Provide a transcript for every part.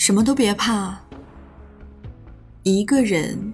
什么都别怕，一个人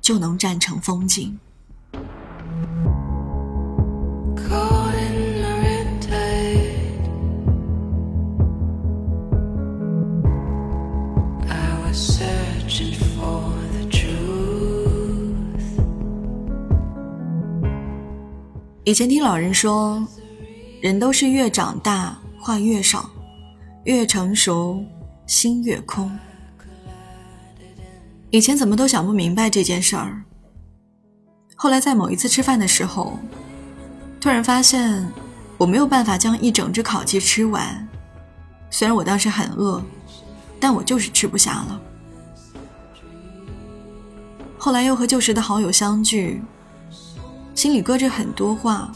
就能站成风景。以前听老人说，人都是越长大话越少，越成熟心越空。以前怎么都想不明白这件事儿，后来在某一次吃饭的时候，突然发现我没有办法将一整只烤鸡吃完，虽然我当时很饿，但我就是吃不下了。后来又和旧时的好友相聚。心里搁着很多话，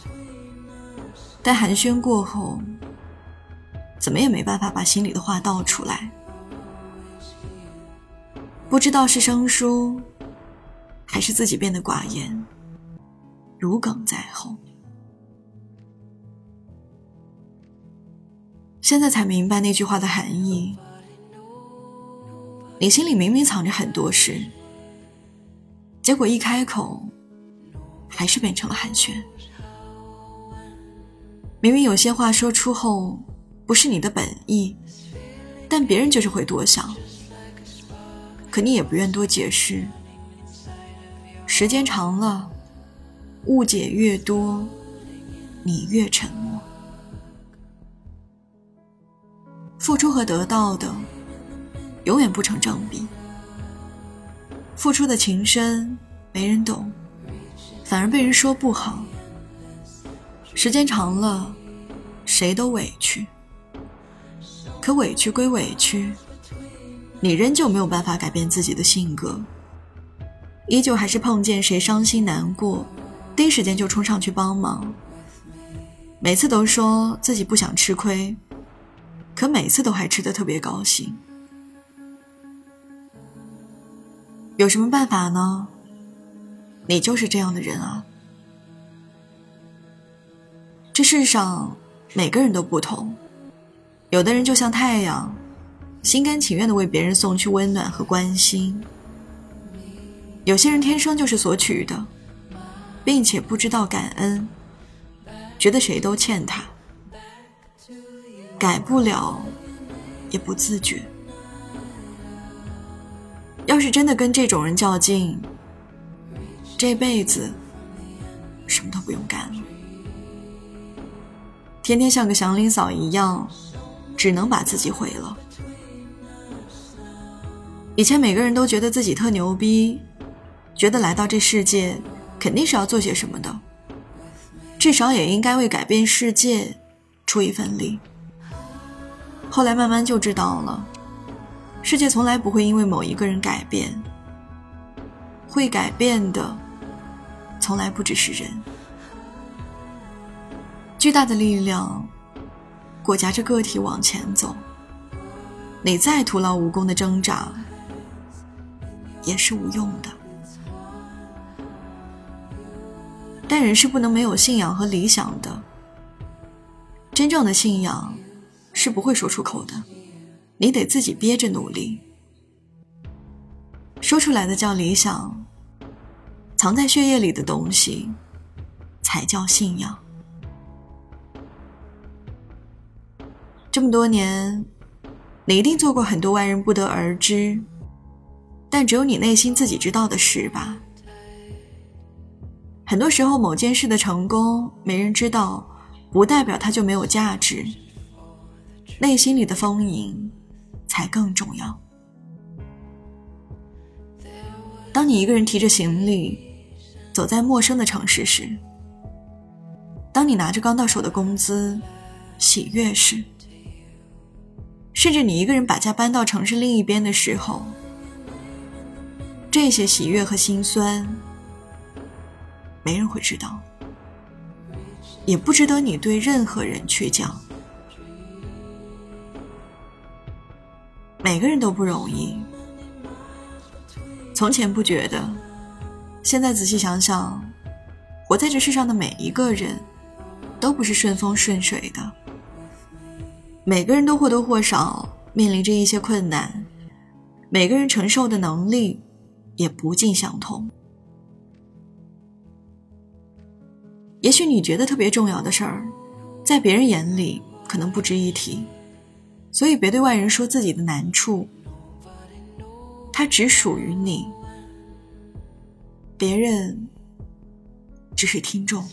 但寒暄过后，怎么也没办法把心里的话道出来。不知道是生疏，还是自己变得寡言，如鲠在喉。现在才明白那句话的含义。你心里明明藏着很多事，结果一开口。还是变成了寒暄。明明有些话说出后不是你的本意，但别人就是会多想。可你也不愿多解释。时间长了，误解越多，你越沉默。付出和得到的永远不成正比。付出的情深，没人懂。反而被人说不好，时间长了，谁都委屈。可委屈归委屈，你仍旧没有办法改变自己的性格，依旧还是碰见谁伤心难过，第一时间就冲上去帮忙。每次都说自己不想吃亏，可每次都还吃得特别高兴。有什么办法呢？你就是这样的人啊！这世上每个人都不同，有的人就像太阳，心甘情愿的为别人送去温暖和关心；有些人天生就是索取的，并且不知道感恩，觉得谁都欠他，改不了，也不自觉。要是真的跟这种人较劲，这辈子什么都不用干了，天天像个祥林嫂一样，只能把自己毁了。以前每个人都觉得自己特牛逼，觉得来到这世界肯定是要做些什么的，至少也应该为改变世界出一份力。后来慢慢就知道了，世界从来不会因为某一个人改变，会改变的。从来不只是人，巨大的力量裹挟着个体往前走。你再徒劳无功的挣扎，也是无用的。但人是不能没有信仰和理想的。真正的信仰是不会说出口的，你得自己憋着努力。说出来的叫理想。藏在血液里的东西，才叫信仰。这么多年，你一定做过很多外人不得而知，但只有你内心自己知道的事吧。很多时候，某件事的成功没人知道，不代表它就没有价值。内心里的丰盈，才更重要。当你一个人提着行李。走在陌生的城市时，当你拿着刚到手的工资，喜悦时，甚至你一个人把家搬到城市另一边的时候，这些喜悦和心酸，没人会知道，也不值得你对任何人去讲。每个人都不容易，从前不觉得。现在仔细想想，活在这世上的每一个人，都不是顺风顺水的。每个人都或多或少面临着一些困难，每个人承受的能力也不尽相同。也许你觉得特别重要的事儿，在别人眼里可能不值一提，所以别对外人说自己的难处，它只属于你，别人只是听众。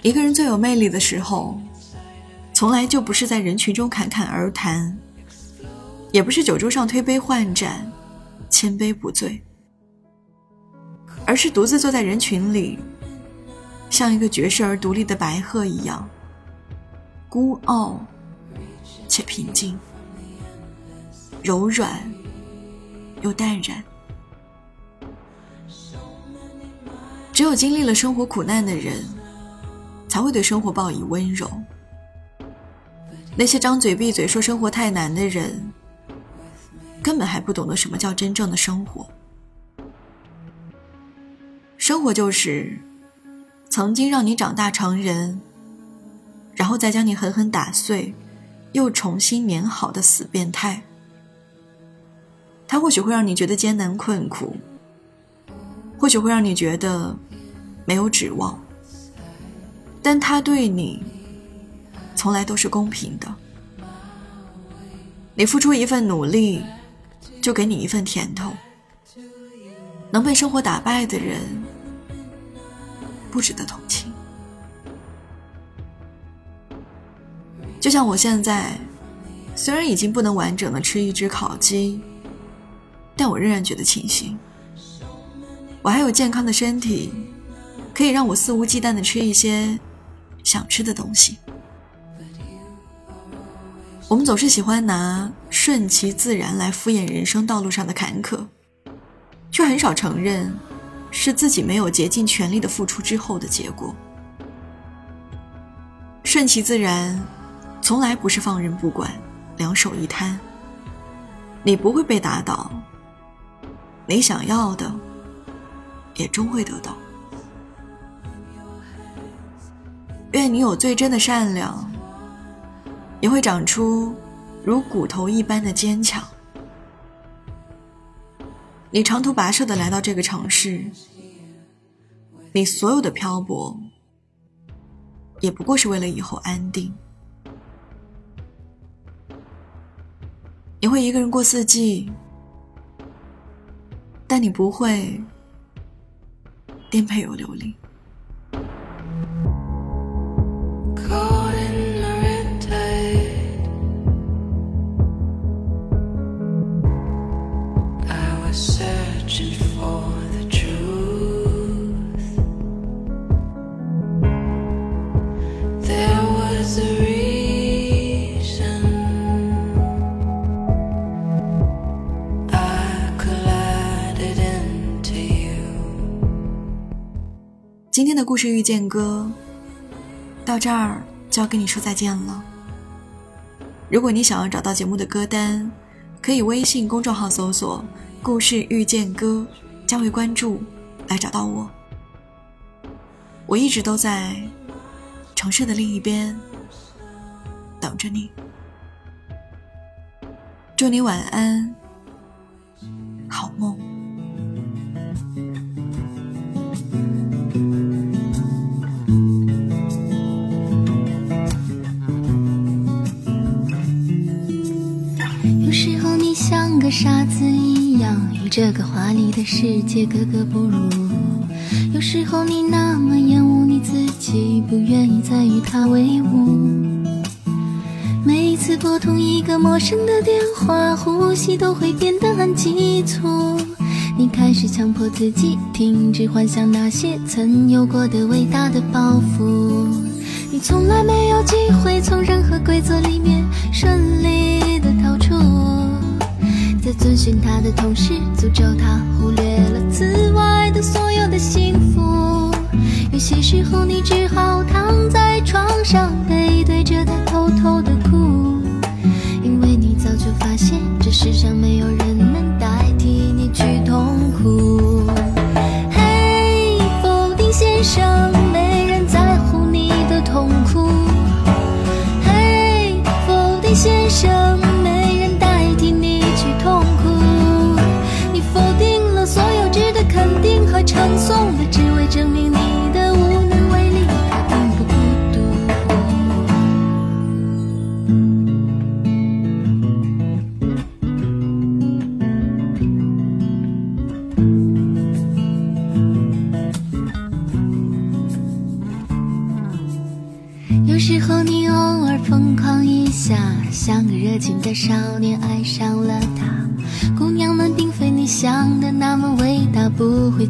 一个人最有魅力的时候，从来就不是在人群中侃侃而谈，也不是酒桌上推杯换盏、千杯不醉。而是独自坐在人群里，像一个绝世而独立的白鹤一样，孤傲且平静，柔软又淡然。只有经历了生活苦难的人，才会对生活报以温柔。那些张嘴闭嘴说生活太难的人，根本还不懂得什么叫真正的生活。生活就是曾经让你长大成人，然后再将你狠狠打碎，又重新粘好的死变态。它或许会让你觉得艰难困苦，或许会让你觉得没有指望，但它对你从来都是公平的。你付出一份努力，就给你一份甜头。能被生活打败的人。不值得同情。就像我现在，虽然已经不能完整的吃一只烤鸡，但我仍然觉得庆幸，我还有健康的身体，可以让我肆无忌惮的吃一些想吃的东西。我们总是喜欢拿顺其自然来敷衍人生道路上的坎坷，却很少承认。是自己没有竭尽全力的付出之后的结果。顺其自然，从来不是放任不管，两手一摊。你不会被打倒，你想要的，也终会得到。愿你有最真的善良，也会长出如骨头一般的坚强。你长途跋涉的来到这个城市，你所有的漂泊，也不过是为了以后安定。你会一个人过四季，但你不会颠沛又流离。故事遇见歌到这儿就要跟你说再见了。如果你想要找到节目的歌单，可以微信公众号搜索“故事遇见歌”，加为关注来找到我。我一直都在城市的另一边等着你。祝你晚安，好梦。有时候你像个傻子一样，与这个华丽的世界格格不入。有时候你那么厌恶你自己，不愿意再与他为伍。每一次拨通一个陌生的电话，呼吸都会变得很急促。你开始强迫自己停止幻想那些曾有过的伟大的抱负。你从来没有机会从任何规则里面顺利。寻他的同时，诅咒他忽略了此外的所有的幸福。有些时候，你只好躺在床上，背对着他偷偷的哭，因为你早就发现，这世上没有人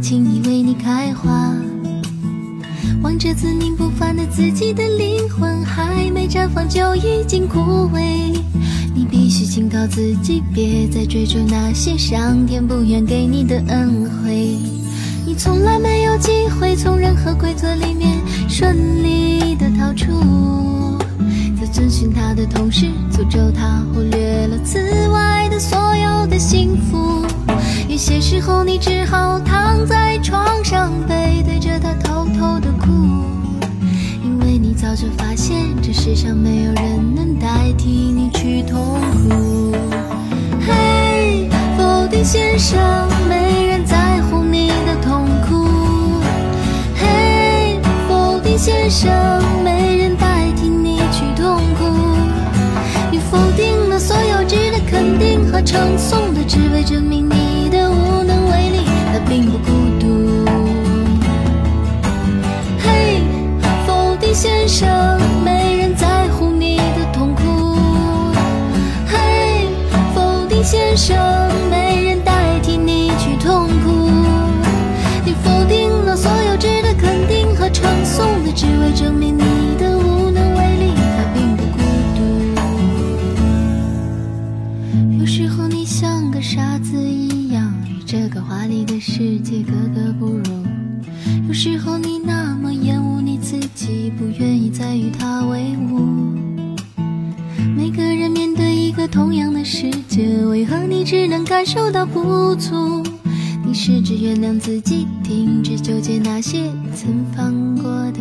轻易为你开花。望着自命不凡的自己的灵魂，还没绽放就已经枯萎。你必须警告自己，别再追逐那些上天不愿给你的恩惠。你从来没有机会从任何规则里面顺利的逃出，在遵循他的同时，诅咒他忽略了此外的所有的幸福。有些时候，你只好逃躺在床上，背对着他偷偷的哭，因为你早就发现，这世上没有人能代替你去痛苦。嘿，否定先生，没人在乎你的痛苦。嘿，否定先生，没人代替你去痛苦。你否定了所有值得肯定和称颂的，世界，为何你只能感受到不足？你试着原谅自己，停止纠结那些曾放过的